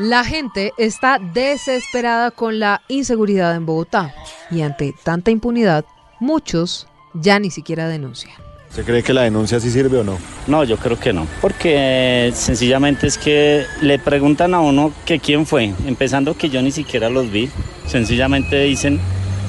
La gente está desesperada con la inseguridad en Bogotá y ante tanta impunidad, muchos ya ni siquiera denuncian. ¿Se cree que la denuncia sí sirve o no? No, yo creo que no, porque sencillamente es que le preguntan a uno que quién fue, empezando que yo ni siquiera los vi, sencillamente dicen,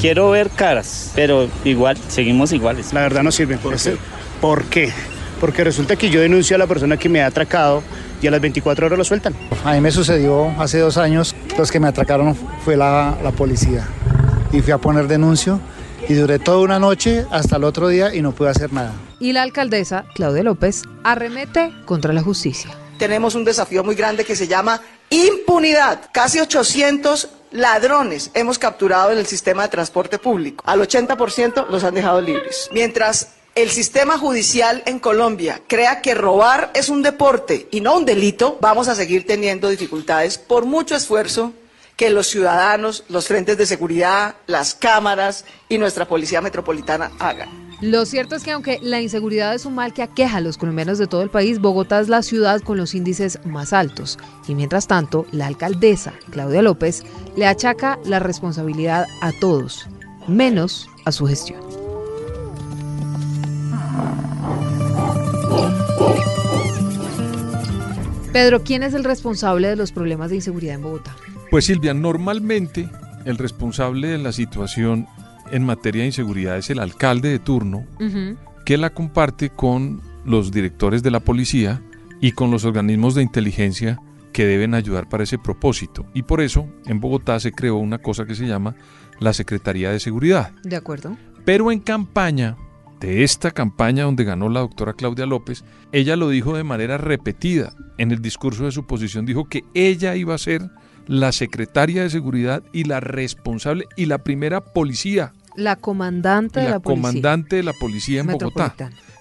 quiero ver caras, pero igual, seguimos iguales. La verdad no sirve. ¿Por qué? ¿Por qué? Porque resulta que yo denuncio a la persona que me ha atracado y a las 24 horas lo sueltan. A mí me sucedió hace dos años, los que me atracaron fue la, la policía y fui a poner denuncio y duré toda una noche hasta el otro día y no pude hacer nada. Y la alcaldesa, Claudia López, arremete contra la justicia. Tenemos un desafío muy grande que se llama impunidad. Casi 800 ladrones hemos capturado en el sistema de transporte público. Al 80% los han dejado libres. Mientras el sistema judicial en Colombia crea que robar es un deporte y no un delito, vamos a seguir teniendo dificultades por mucho esfuerzo que los ciudadanos, los frentes de seguridad, las cámaras y nuestra policía metropolitana hagan. Lo cierto es que aunque la inseguridad es un mal que aqueja a los colombianos de todo el país, Bogotá es la ciudad con los índices más altos. Y mientras tanto, la alcaldesa, Claudia López, le achaca la responsabilidad a todos, menos a su gestión. Pedro, ¿quién es el responsable de los problemas de inseguridad en Bogotá? Pues Silvia, normalmente el responsable de la situación en materia de inseguridad es el alcalde de turno, uh -huh. que la comparte con los directores de la policía y con los organismos de inteligencia que deben ayudar para ese propósito. Y por eso en Bogotá se creó una cosa que se llama la Secretaría de Seguridad. De acuerdo. Pero en campaña de esta campaña donde ganó la doctora Claudia López, ella lo dijo de manera repetida. En el discurso de su posición dijo que ella iba a ser la secretaria de seguridad y la responsable y la primera policía. La comandante de la, la policía. comandante de la policía en Bogotá.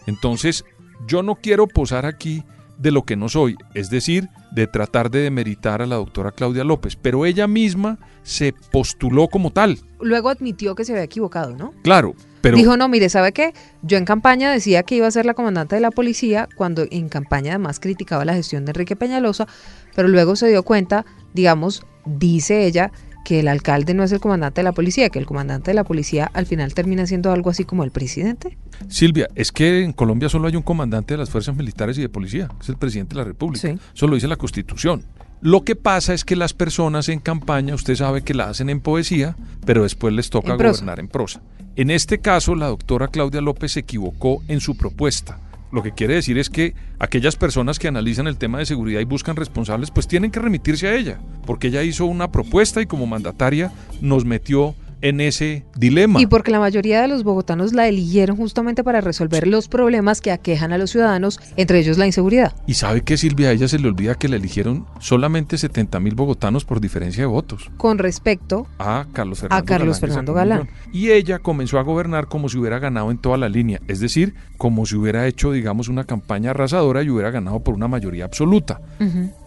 Entonces, yo no quiero posar aquí de lo que no soy, es decir, de tratar de demeritar a la doctora Claudia López, pero ella misma se postuló como tal. Luego admitió que se había equivocado, ¿no? Claro, pero... Dijo, no, mire, ¿sabe qué? Yo en campaña decía que iba a ser la comandante de la policía, cuando en campaña además criticaba la gestión de Enrique Peñalosa, pero luego se dio cuenta, digamos, dice ella, que el alcalde no es el comandante de la policía, que el comandante de la policía al final termina siendo algo así como el presidente. Silvia, es que en Colombia solo hay un comandante de las fuerzas militares y de policía, que es el presidente de la República. Sí. Eso lo dice la Constitución. Lo que pasa es que las personas en campaña, usted sabe que la hacen en poesía, pero después les toca En gobernar en prosa. En este caso, la doctora Claudia López se equivocó en su propuesta. Lo que quiere decir es que aquellas personas que analizan el tema de seguridad y buscan responsables, pues tienen que remitirse a ella, porque ella hizo una propuesta y como mandataria nos metió en ese dilema. Y porque la mayoría de los bogotanos la eligieron justamente para resolver los problemas que aquejan a los ciudadanos, entre ellos la inseguridad. Y sabe que Silvia, a ella se le olvida que la eligieron solamente 70 mil bogotanos por diferencia de votos. Con respecto A Carlos Fernando, a Carlos Galán, Fernando Galán. Y ella comenzó a gobernar como si hubiera ganado en toda la línea, es decir, como si hubiera hecho, digamos, una campaña arrasadora y hubiera ganado por una mayoría absoluta.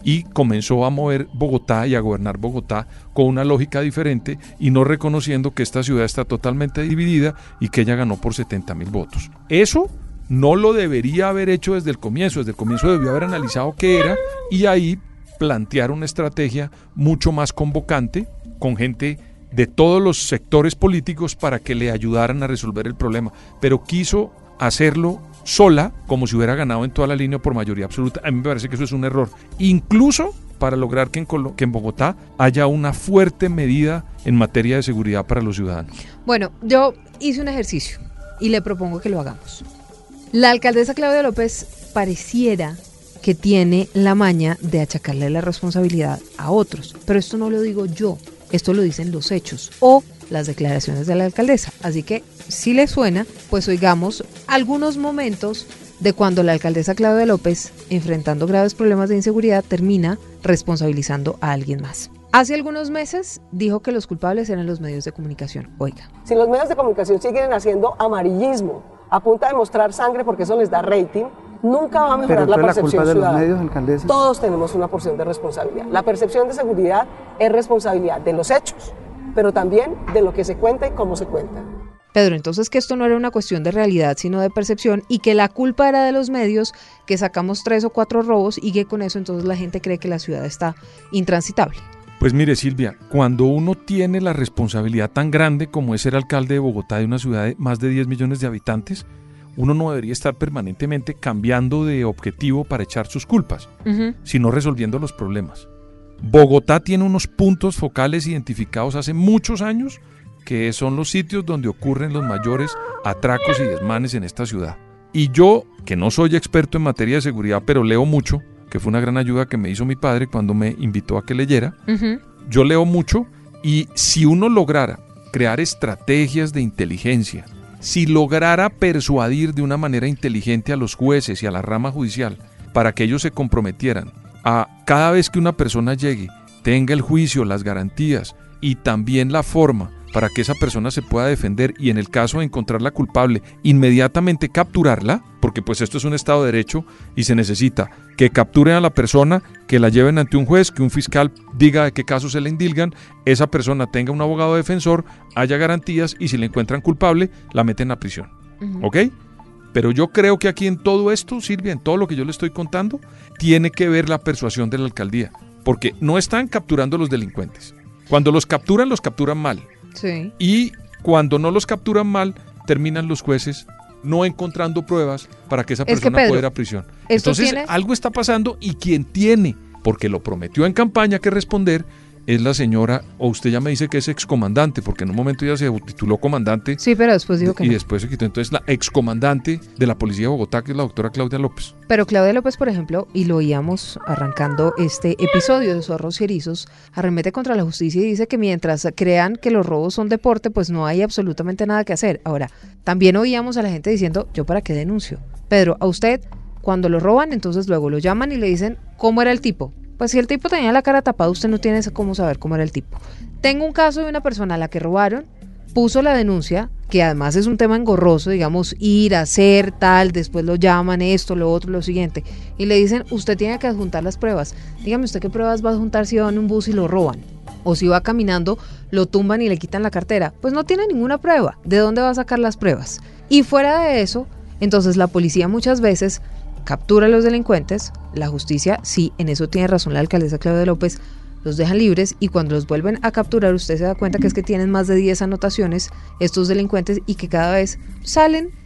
Y comenzó a mover Bogotá y a gobernar Bogotá con una lógica diferente y no reconociendo que esta ciudad está totalmente dividida y que ella ganó por 70 mil votos. Eso no lo debería haber hecho desde el comienzo, desde el comienzo debió haber analizado qué era y ahí plantear una estrategia mucho más convocante con gente de todos los sectores políticos para que le ayudaran a resolver el problema, pero quiso hacerlo sola, como si hubiera ganado en toda la línea por mayoría absoluta. A mí me parece que eso es un error. Incluso para lograr que en, que en Bogotá haya una fuerte medida en materia de seguridad para los ciudadanos. Bueno, yo hice un ejercicio y le propongo que lo hagamos. La alcaldesa Claudia López pareciera que tiene la maña de achacarle la responsabilidad a otros, pero esto no lo digo yo, esto lo dicen los hechos o las declaraciones de la alcaldesa. Así que si le suena, pues oigamos algunos momentos de cuando la alcaldesa Claudia López, enfrentando graves problemas de inseguridad, termina responsabilizando a alguien más. Hace algunos meses dijo que los culpables eran los medios de comunicación. Oiga. Si los medios de comunicación siguen haciendo amarillismo a punta de mostrar sangre porque eso les da rating, nunca va a mejorar la percepción la culpa de los ciudadana. medios, alcaldesa? Todos tenemos una porción de responsabilidad. La percepción de seguridad es responsabilidad de los hechos, pero también de lo que se cuenta y cómo se cuenta. Pedro, entonces que esto no era una cuestión de realidad, sino de percepción y que la culpa era de los medios, que sacamos tres o cuatro robos y que con eso entonces la gente cree que la ciudad está intransitable. Pues mire Silvia, cuando uno tiene la responsabilidad tan grande como es ser alcalde de Bogotá, de una ciudad de más de 10 millones de habitantes, uno no debería estar permanentemente cambiando de objetivo para echar sus culpas, sino resolviendo los problemas. Bogotá tiene unos puntos focales identificados hace muchos años que son los sitios donde ocurren los mayores atracos y desmanes en esta ciudad. Y yo, que no soy experto en materia de seguridad, pero leo mucho, que fue una gran ayuda que me hizo mi padre cuando me invitó a que leyera, yo leo mucho y si uno lograra crear estrategias de inteligencia, si lograra persuadir de una manera inteligente a los jueces y a la rama judicial para que ellos se comprometieran a cada vez que una persona llegue, tenga el juicio, las garantías y también la forma para que esa persona se pueda defender y en el caso de encontrarla culpable, inmediatamente capturarla, porque pues esto es un Estado de Derecho y se necesita que capturen a la persona, que la lleven ante un juez, que un fiscal diga de qué caso se le indilgan, esa persona tenga un abogado defensor, haya garantías y si le encuentran culpable, la meten a prisión. ¿Ok? Pero yo creo que aquí en todo esto, Silvia, en todo lo que yo le estoy contando, tiene que ver la persuasión de la alcaldía, porque no están capturando a los delincuentes. Cuando los capturan, los capturan mal. Sí. Y cuando no los capturan mal, terminan los jueces no encontrando pruebas para que esa Es que, persona Pedro, pueda ir a prisión. Entonces, tiene- algo está pasando y quien tiene, porque lo prometió en campaña que responder, es la señora, o usted ya me dice que es excomandante, porque en un momento ya se tituló comandante Sí, pero después dijo que y no. después se quitó. Entonces, la excomandante de la Policía de Bogotá, que es la doctora Claudia López. Pero Claudia López, por ejemplo, y lo oíamos arrancando este episodio de Zorros y Erizos, arremete contra la justicia y dice que mientras crean que los robos son deporte, pues no hay absolutamente nada que hacer. Ahora, también oíamos a la gente diciendo, yo para qué denuncio. Pedro, a usted, cuando lo roban, entonces luego lo llaman y le dicen, ¿cómo era el tipo? Pues si el tipo tenía la cara tapada, usted no tiene cómo saber cómo era el tipo. Tengo un caso de una persona a la que robaron, puso la denuncia, que además es un tema engorroso, digamos, ir, hacer, tal, después lo llaman, esto, lo otro, lo siguiente, y le dicen, usted tiene que adjuntar las pruebas. Dígame usted qué pruebas va a adjuntar si va en un bus y lo roban. O si va caminando, lo tumban y le quitan la cartera. Pues no tiene ninguna prueba. ¿De dónde va a sacar las pruebas? Y fuera de eso, entonces la policía muchas veces captura a los delincuentes, la justicia, sí, en eso tiene razón la alcaldesa Claudia López, los dejan libres y cuando los vuelven a capturar usted se da cuenta que es que tienen más de 10 anotaciones estos delincuentes y que cada vez salen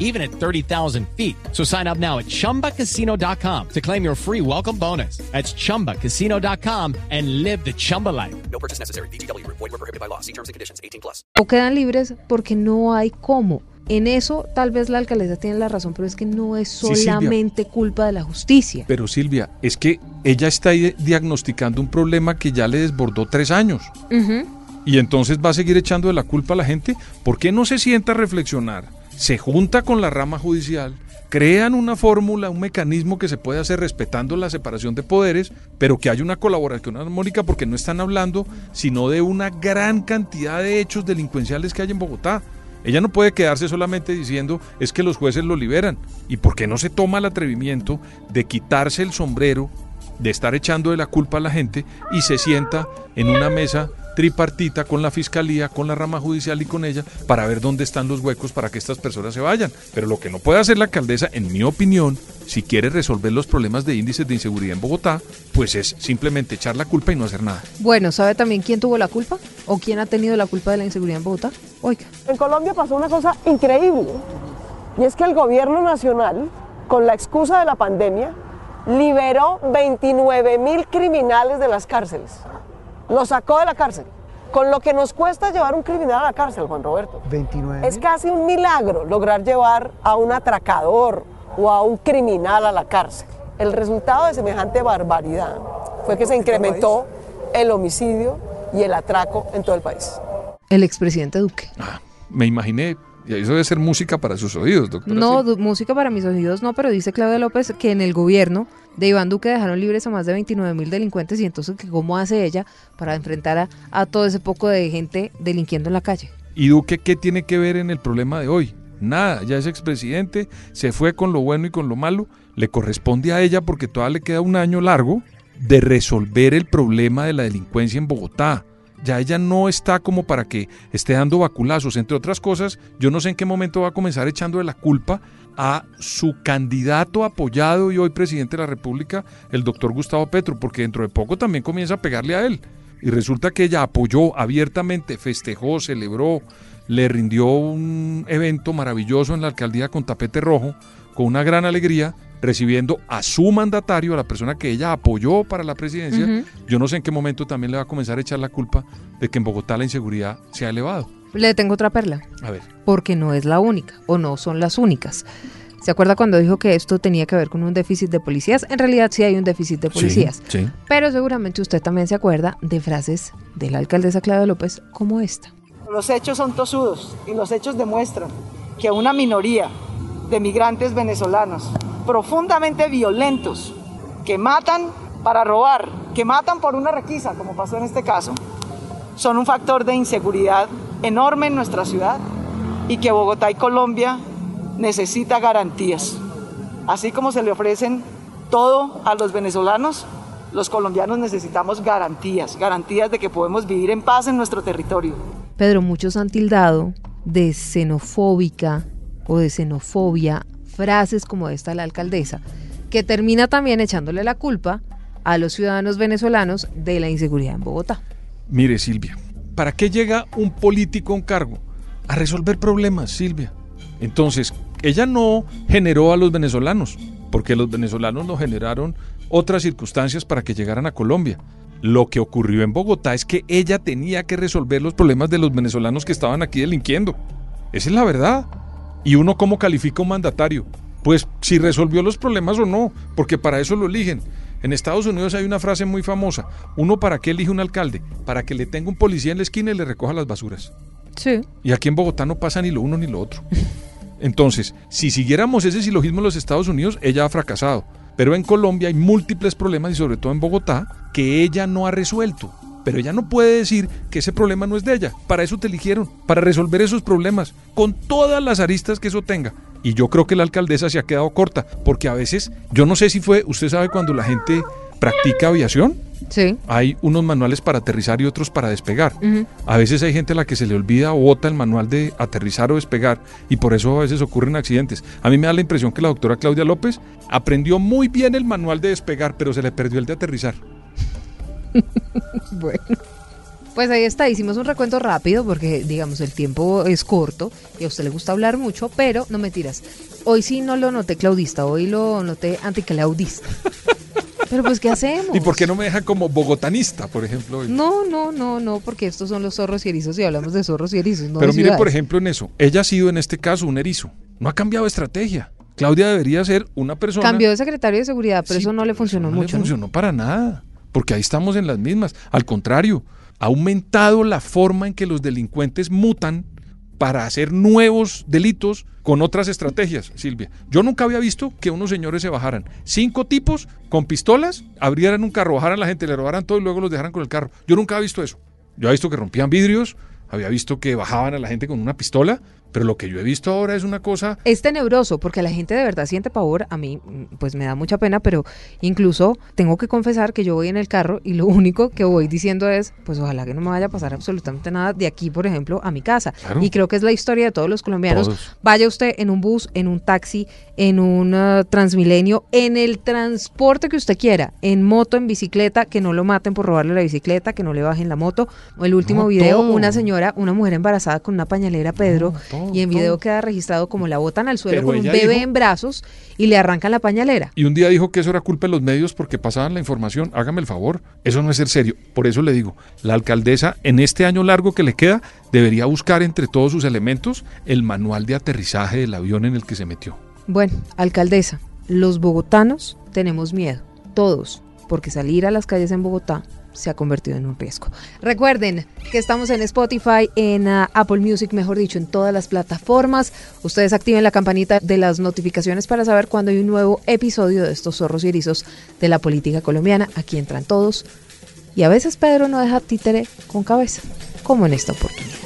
even at 30,000 feet. So sign up now at ChumbaCasino.com to claim your free welcome bonus. That's ChumbaCasino.com and live the Chumba life. No purchase necessary. VGW Group. Void were prohibited by law. See terms and conditions. 18 plus. o quedan libres porque no hay cómo. En eso tal vez la alcaldesa tiene la razón, pero es que no es Sí, Silvia. solamente culpa de la justicia. Pero Silvia, es que ella está ahí diagnosticando un problema que ya le desbordó tres años. Ujú. Y entonces va a seguir echando de la culpa a la gente. ¿Por qué no se sienta a reflexionar? Se junta con la rama judicial, crean una fórmula, un mecanismo que se puede hacer respetando la separación de poderes, pero que haya una colaboración armónica porque no están hablando sino de una gran cantidad de hechos delincuenciales que hay en Bogotá. Ella no puede quedarse solamente diciendo es que los jueces lo liberan. ¿Y por qué no se toma el atrevimiento de quitarse el sombrero, de estar echando de la culpa a la gente y se sienta en una mesa tripartita con la fiscalía, con la rama judicial y con ella para ver dónde están los huecos para que estas personas se vayan. Pero lo que no puede hacer la alcaldesa, en mi opinión, si quiere resolver los problemas de índices de inseguridad en Bogotá, pues es simplemente echar la culpa y no hacer nada. Bueno, ¿sabe también quién tuvo la culpa? ¿O quién ha tenido la culpa de la inseguridad en Bogotá? Oiga. En Colombia pasó una cosa increíble y es que el gobierno nacional, con la excusa de la pandemia, liberó 29 mil criminales de las cárceles. Los sacó de la cárcel Con lo que nos cuesta llevar un criminal a la cárcel, Juan Roberto. 29. Es casi un milagro lograr llevar a un atracador o a un criminal a la cárcel. El resultado de semejante barbaridad fue que se incrementó el homicidio y el atraco en todo el país. El expresidente Duque. Me imaginé, y eso debe ser música para sus oídos, doctora. No, música para mis oídos no, pero dice Claudia López que en el gobierno de Iván Duque dejaron libres a más de 29 mil delincuentes y entonces cómo hace ella para enfrentar a, a todo ese poco de gente delinquiendo en la calle. ¿Y Duque qué tiene que ver en el problema de hoy? Nada, ya es expresidente, se fue con lo bueno y con lo malo, le corresponde a ella porque todavía le queda un año largo de resolver el problema de la delincuencia en Bogotá. Ya ella no está como para que esté dando baculazos. Entre otras cosas, yo no sé en qué momento va a comenzar echando la culpa a su candidato apoyado y hoy presidente de la República, el doctor Gustavo Petro, porque dentro de poco también comienza a pegarle a él. Y resulta que ella apoyó abiertamente, festejó, celebró, le rindió un evento maravilloso en la alcaldía con tapete rojo, con una gran alegría, recibiendo a su mandatario, a la persona que ella apoyó para la presidencia. Yo no sé en qué momento también le va a comenzar a echar la culpa de que en Bogotá la inseguridad se ha elevado. Le tengo otra perla, A ver. porque no es la única o no son las únicas. ¿Se acuerda cuando dijo que esto tenía que ver con un déficit de policías? En realidad sí hay un déficit de policías. Sí. Pero seguramente usted también se acuerda de frases de la alcaldesa Claudia López como esta. Los hechos son tosudos y los hechos demuestran que una minoría de migrantes venezolanos profundamente violentos que matan para robar, que matan por una requisa, como pasó en este caso, son un factor de inseguridad enorme en nuestra ciudad y que Bogotá y Colombia necesita garantías. Así como se le ofrecen todo a los venezolanos, los colombianos necesitamos garantías, garantías de que podemos vivir en paz en nuestro territorio. Pedro, muchos han tildado de xenofóbica o de xenofobia frases como esta de la alcaldesa, que termina también echándole la culpa a los ciudadanos venezolanos de la inseguridad en Bogotá. Mire, Silvia, ¿para qué llega un político a un cargo? A resolver problemas, Silvia. Entonces, ella no generó a los venezolanos, porque los venezolanos lo generaron otras circunstancias para que llegaran a Colombia. Lo que ocurrió en Bogotá es que ella tenía que resolver los problemas de los venezolanos que estaban aquí delinquiendo. Esa es la verdad. ¿Y uno cómo califica un mandatario? Pues si resolvió los problemas o no, porque para eso lo eligen. En Estados Unidos hay una frase muy famosa. ¿Uno para qué elige un alcalde? Para que le tenga un policía en la esquina y le recoja las basuras. Sí. Y aquí en Bogotá no pasa ni lo uno ni lo otro. Entonces, si siguiéramos ese silogismo en los Estados Unidos, ella ha fracasado. Pero en Colombia hay múltiples problemas y sobre todo en Bogotá que ella no ha resuelto. Pero ella no puede decir que ese problema no es de ella. Para eso te eligieron, para resolver esos problemas, con todas las aristas que eso tenga. Y yo creo que la alcaldesa se ha quedado corta, porque a veces, yo no sé si fue, usted sabe cuando la gente practica aviación, Sí. hay unos manuales para aterrizar y otros para despegar. A veces hay gente a la que se le olvida o bota el manual de aterrizar o despegar y por eso a veces ocurren accidentes. A mí me da la impresión que la doctora Claudia López aprendió muy bien el manual de despegar, pero se le perdió el de aterrizar. Bueno. Pues ahí está, hicimos un recuento rápido porque, digamos, el tiempo es corto y a usted le gusta hablar mucho, pero no mentiras. Hoy sí no lo noté claudista, hoy lo noté anticlaudista. Pero pues, ¿qué hacemos? ¿Y por qué no me deja como bogotanista, por ejemplo? hoy? No, no, no, no, porque estos son los zorros y erizos y hablamos de zorros y erizos, no pero mire, por ejemplo, en eso, ella ha sido en este caso un erizo. No ha cambiado de estrategia. Claudia debería ser una persona... Cambió de secretario de seguridad, pero Sí, eso no le funcionó no mucho. le ¿no? funcionó para nada, porque ahí estamos en las mismas. Al contrario, ha aumentado la forma en que los delincuentes mutan para hacer nuevos delitos con otras estrategias, Silvia. Yo nunca había visto que unos señores se bajaran. Cinco tipos con pistolas, abrieran un carro, bajaran a la gente, le robaran todo y luego los dejaran con el carro. Yo nunca había visto eso. Yo había visto que rompían vidrios, había visto que bajaban a la gente con una pistola, pero lo que yo he visto ahora es una cosa Es tenebroso porque la gente de verdad siente pavor. A mí, mm, pues me da mucha pena, pero incluso tengo que confesar que yo voy en el carro y lo único que voy diciendo es, pues ojalá que no me vaya a pasar absolutamente nada de aquí, por ejemplo, a mi casa. Claro. Y creo que es la historia de todos los colombianos. Todos. Vaya usted en un bus, en un taxi, en un uh, transmilenio, en el transporte que usted quiera, en moto, en bicicleta, que no lo maten por robarle la bicicleta, que no le bajen la moto. O el último No, video, todo. una señora, una mujer embarazada con una pañalera, Pedro. Y en video queda registrado como la botan al suelo Pero con un bebé dijo- en brazos y le arrancan la pañalera. Y un día dijo que eso era culpa de los medios porque pasaban la información. Hágame el favor, eso no es ser serio. Por eso le digo, la alcaldesa en este año largo que le queda debería buscar entre todos sus elementos el manual de aterrizaje del avión en el que se metió. Bueno, alcaldesa, los bogotanos tenemos miedo, todos, porque salir a las calles en Bogotá se ha convertido en un riesgo. Recuerden que estamos en Spotify, en ah, Apple Music, mejor dicho, en todas las plataformas. Ustedes activen la campanita de las notificaciones para saber cuando hay un nuevo episodio de estos zorros y erizos de la política colombiana. Aquí entran todos. Y a veces Pedro no deja títere con cabeza, como en esta oportunidad.